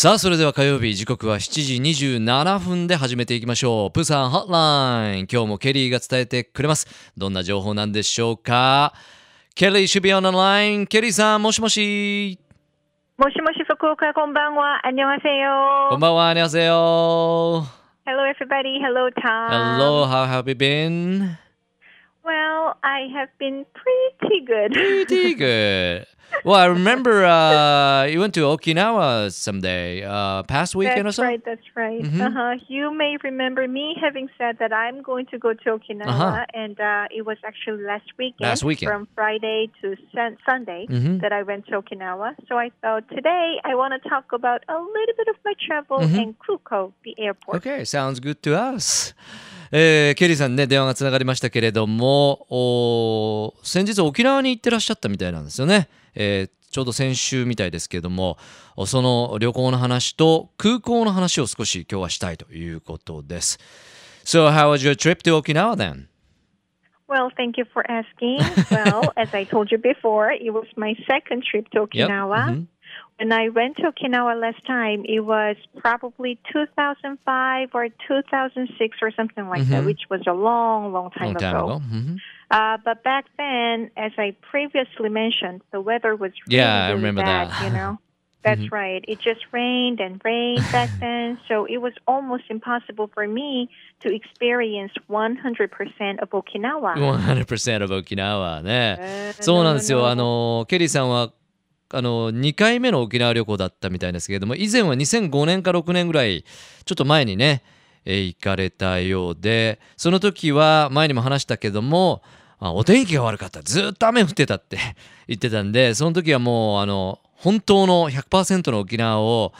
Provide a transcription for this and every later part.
さあそれでは火曜日時刻は7時27分で始めていきましょう。プーさんホッライン今日もケリーが伝えてくれます。どんな情報なんでしょうか？ケリー守備オンラインケリーさんもしもし。もしもし福岡こんばんは。あにわせよ。こんばんはあにわせよ。Hello everybody hello Tom Hello how have you been? Well, I have been pretty good. Pretty good Well I remember uh, you went to Okinawa someday uh, past weekend that's or so right. That's right. Mhm. Uh-huh. You may remember me having said that I'm going to go to Okinawa, Uh-huh. and uh, it was actually last weekend, Last weekend. from Friday to sun- Sunday Mhm. that I went to Okinawa. So I thought today I want to talk about a little bit of my travel Mhm. in Kuko, the airport. Okay, sounds good to us. えーケリーさんね電話がつながりましたけれども先日沖縄に行ってらっしゃったみたいなんですよね、えーちょうど先週みたいですけれどもおその旅行の話と空港の話を少し今日はしたいということです So how was your trip to Okinawa then? Well, thank you for asking. well, as I told you before, it was my second trip to Yep. Okinawa. Mhm. When I went to Okinawa last time, it was probably 2005 or 2006 or something like that, Mhm. which was a long, long time Long time ago. ago. Mhm. Uh, but back then, as I previously mentioned, the weather was really, Yeah, I really remember bad, that. you know. That's Mhm. right. It just rained and rained back then, so it was almost impossible for me to experience 100% of Okinawa. 100% of Okinawa ね。 Uh, そう no, なんですよ。 no. あのケリーさんは あの2回目の沖縄旅行だったみたいですけれども以前は2005年か6年ぐらいちょっと前にね、えー行かれたようでその時は前にも話したけどもあお天気が悪かったずっと雨降ってたって 言ってたんでその時はもうあの本当の100%の沖縄を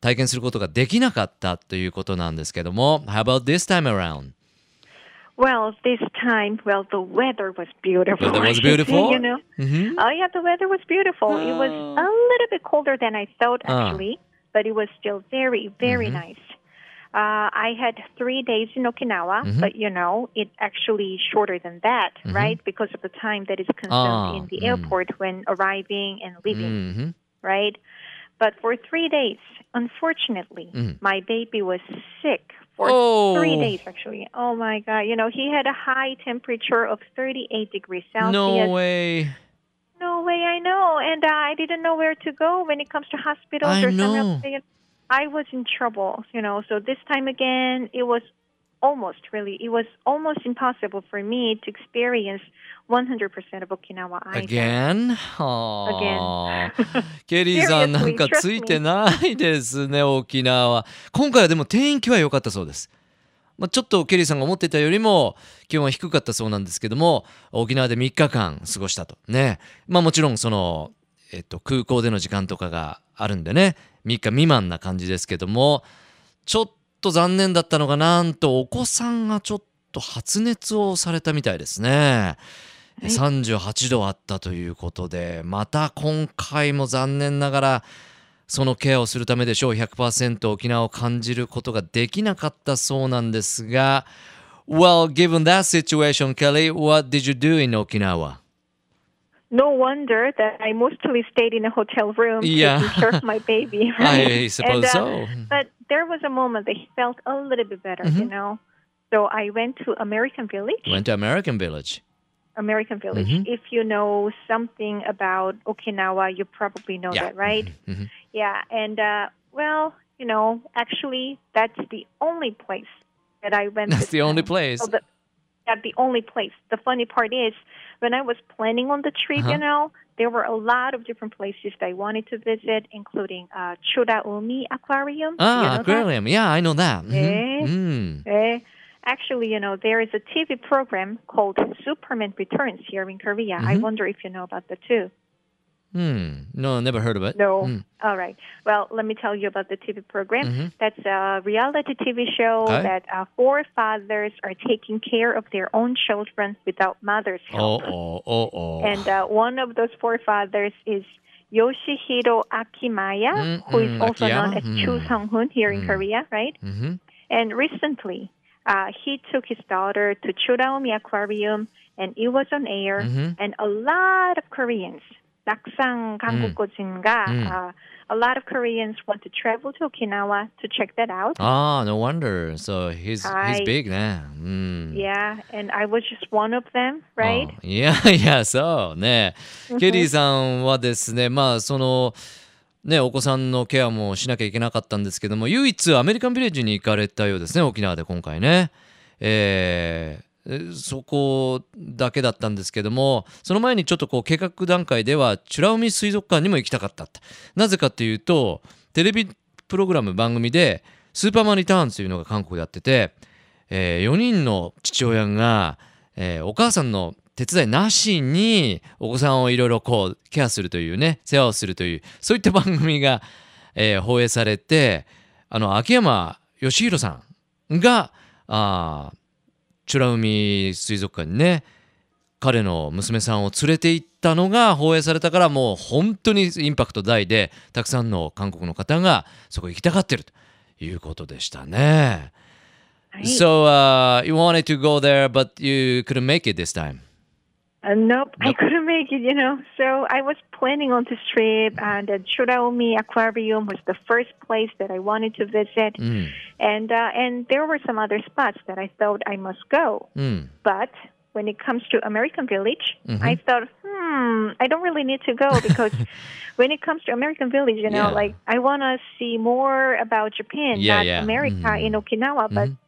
体験することができなかったということなんですけども How about this time around? Well, this time, well, the weather was beautiful. Weather was I should say, beautiful? you know. Mhm. Oh yeah, the weather was beautiful. It was Oh. a little bit colder than I thought Ah. actually, but it was still very, very Mhm. nice. Uh, I had three days in Okinawa, Mhm. but you know, it actually shorter than that, Mhm. right? Because of the time that is consumed Ah, in the mm. airport when arriving and leaving, Mhm. right? But for three days, unfortunately, Mm. my baby was sick for Oh. three days actually. Oh my god! You know, he had a high temperature of 38 degrees Celsius. No way. No way, I know. And uh, I didn't know where to go when it comes to hospitals I or know. something. I was in trouble, you know. So this time again, it was almost really, it was almost impossible for me to experience 100% of Okinawa either. Again? はあケリーさんなんかついてないですね沖縄は今回はでも天気は良かったそうです、まあ、ちょっとケリーさんが思ってたよりも気温は低かったそうなんですけども沖縄で3日間過ごしたと。ね。まあもちろんその、えっと、空港での時間とかがあるんでね。3日未満な感じですけどもちょっと残念だったのがなんとお子さんがちょっと発熱をされたみたいですね。い38度あったということでまた今回も残念ながらそのケアをするためでしょう100%沖縄を感じることができなかったそうなんですが Well, given that situation, Kelly, what did you do in Okinawa? No wonder that I mostly stayed in a hotel room Yeah. care of my baby. Right? I suppose And, uh, so. But there was a moment that he felt a little bit better, you Mhm. know. So I went to American Village. Went to American Village. American Village. Mhm. If you know something about Okinawa, you probably know Yeah. that, right? Mhm. Yeah, and uh, well, you know, actually, that's the only place that I went. That's the only place. So the, yeah, the only place. The funny part is, when I was planning on the trip, Uh-huh. you know, there were a lot of different places that I wanted to visit, including uh, Churaumi Aquarium. Do you Ah, know that? aquarium. Yeah, I know that. Mhm. Eh? Mm. Eh, Actually, you know, there is a TV program called Superman Returns here in Korea. I Mhm. wonder if you know about that too. Hmm. No, never heard of it. No. Mm. All right. Well, let me tell you about the TV program. Mhm. That's a reality TV show Okay. that uh, four fathers are taking care of their own children without mother's help. oh, oh, oh. oh. And uh, one of those four fathers is Yoshihiro Akiyama, Mm, who is mm, also Akiyama? known as Mm. Chu Sung-hoon here in Mm. Korea, right? Mhm. And recently, uh, he took his daughter to Churaumi Aquarium, and it was on air. Mhm. And a lot of Koreans, 낙상 한국어진가. 음. Uh, a lot of Koreans want to travel to Okinawa to check that out. Ah, no wonder. So he's he's Hi. big ね。うん。 Yeah, and I was just one of them, right? あいやいや、そうね。ケリーさんはですね、まあ、その、ね、お子さんのケアもしなきゃいけなかったんですけども、唯一アメリカンビレッジに行かれたようですね、沖縄で今回ね。えーえ そこだけだったんですけどもその前にちょっとこう計画段階では美ら海水族館にも行きたかったって。なぜかっていうとテレビプログラム番組で「スーパーマンリターン」というのが韓国でやってて、え4人の父親が、えーお母さんの手伝いなしにお子さんをいろいろこうケアするというね世話をするというそういった番組が、えー放映されてあの秋山義弘さんがあ美ら海水族館にね彼の娘さんを連れて行ったのが放映されたからもう本当にインパクト大でたくさんの韓国の方がそこ行きたがってるということでしたね。Right. So uh, you wanted to go there, but you couldn't make it this time. Nope, nope, I couldn't make it, you know. So I was planning on this trip, and the Churaumi Aquarium was the first place that I wanted to visit, mm. and uh, and there were some other spots that I thought I must go. Mm. But when it comes to American Village, mm-hmm. I thought, hmm, I don't really need to go because when it comes to American Village, you know, yeah. like I want to see more about Japan, yeah, not yeah. America mm. in mm-hmm. Okinawa, but. Mm-hmm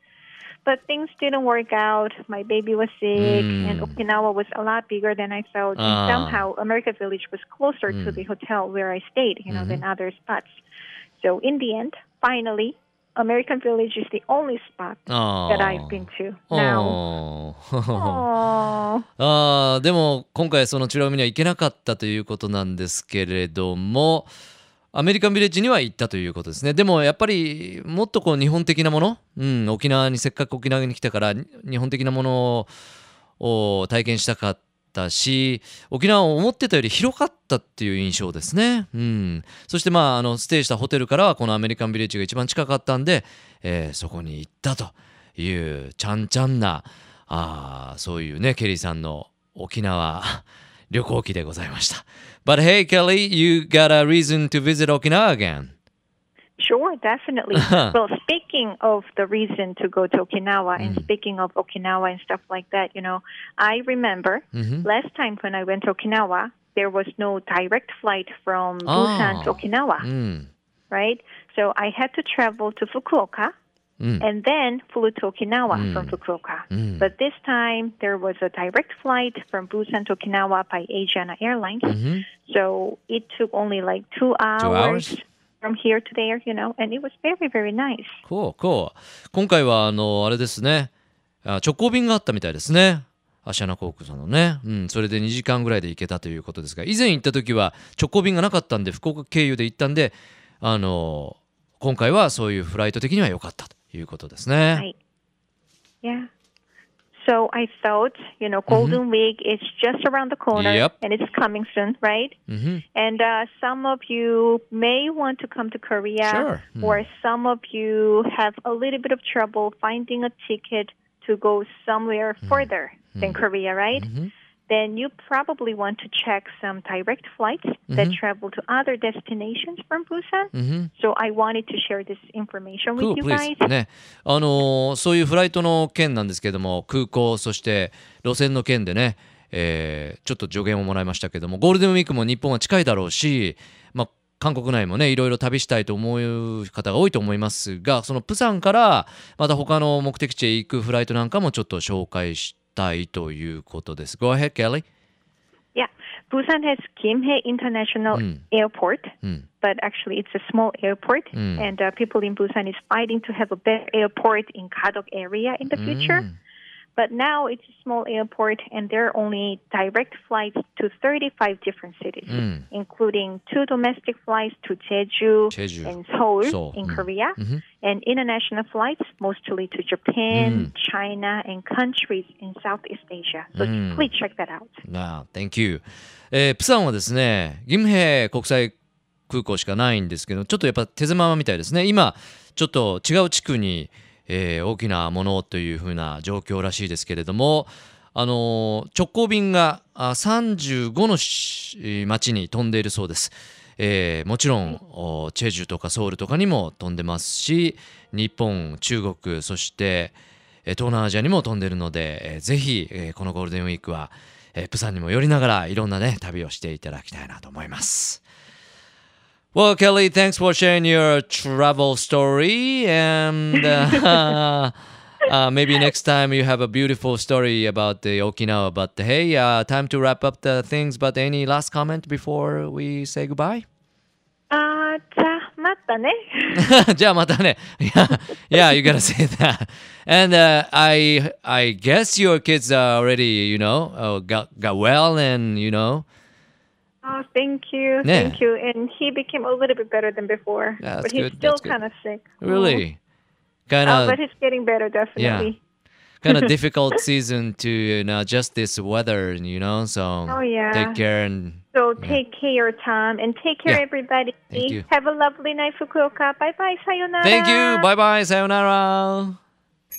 but things didn't work out. My baby was sick, and Mm. Okinawa was a lot bigger than I thought. Ah. And somehow, American Village was closer to Mm. the hotel where I stayed, you know, Mhm. than other spots. So in the end, finally, American Village is the only spot あ that I've been to あ now. ー Aww. あーでも今回その美ら海には行けなかったということなんですけれども アメリカンビレッジには行ったということですね。でもやっぱりもっとこう日本的なもの、うん、沖縄にせっかく沖縄に来たから日本的なものを体験したかったし沖縄を思ってたより広かったっていう印象ですね、うん、そしてまああのステイしたホテルからはこのアメリカンビレッジが一番近かったんで、えーそこに行ったというちゃんちゃんなあそういうねケリーさんの沖縄旅行記でございました But hey Kelly you got a reason to visit Okinawa again Sure, definitely. well, speaking of the reason to go to Okinawa and speaking of Okinawa and stuff like that, you know, I remember Mhm. last time when I went to Okinawa, there was no direct flight from Busan to Oh. Okinawa, うん、 right? So I had to travel to Fukuoka うん、and then flew to Okinawa Mm. from Fukuoka. Mm. But this time there was a direct flight from Busan to Okinawa by Asiana Airlines. うん、So it took only like two hours, hours? from here to there, you know, and it was very, very nice. こうこう今回はあのあれですねあ直行便があったみたいですねアシャナ航空さんのね、うん、それで2時間ぐらいで行けたということですが以前行った時は直行便がなかったんで福岡経由で行ったんであの今回はそういうフライト的には良かったということですね。 Right. Yeah. So I thought, you know, Golden Week is just around the corner Yep. and it's coming soon, right? うんふん And uh, some of you may want to come to Korea, Sure. or some of you have a little bit of trouble finding a ticket to go somewhere further than Korea, right? うんふん Then you probably want to check some direct flights that travel to other destinations from Busan. うんふん So I wanted to share this information with Cool, you please. guys. ね、あのーそういうフライトの件なんですけども空港そして路線の件でね、えーちょっと助言をもらいましたけどもゴールデンウィークも日本は近いだろうし、まあ、韓国内もねいろいろ旅したいと思う方が多いと思いますがそのプサンからまた他の目的地へ行くフライトなんかもちょっと紹介し たいということです。Go ahead, Kelly. Yeah, Busan has Gimhae International Mm. Airport, うん、 but actually it's a small airport, Mm. and uh, people in Busan is fighting to have a better airport in Kadok area in the future. Mm. But now it's a small airport, and there are only direct flights to 35 different cities, Mm. including two domestic flights to Jeju, Jeju. and Seoul, Seoul, in mm. Korea, Mhm. and international flights mostly to Japan, Mm. China, and countries in Southeast Asia. So Mm. please check that out. なあ、Thank you、えープサンはですね、ギムヘ国際空港しかないんですけど、ちょっとやっぱ手狭みたいですね。今、ちょっと違う地区に、 えー大きなものというふうな状況らしいですけれども、あの直行便が35の町に飛んでいるそうです。えーもちろんチェジュとかソウルとかにも飛んでますし日本中国そして東南アジアにも飛んでるので、えーぜひ、えーこのゴールデンウィークは、えープサンにも寄りながらいろんなね旅をしていただきたいなと思います。Well, Kelly, thanks for sharing your travel story. And uh, uh, maybe next time you have a beautiful story about the Okinawa. But hey, uh, time to wrap up the things. But any last comment before we say goodbye? Uh, yeah, yeah, you gotta say that. And uh, I, I guess your kids are already, you know, uh, got got well, and you know, Oh, thank you, Yeah. thank you. And he became a little bit better than before, Yeah, but he's good, still kind of sick. really, mm-hmm. kind Oh, of. but he's getting better definitely. Yeah. kind of difficult season to you know, adjust this weather, you know. So Oh, yeah. take care and So take care, Tom, and take care, Yeah. everybody. Thank you. Have a lovely night, Fukuoka. Bye bye, sayonara. thank you. Bye bye. Sayonara.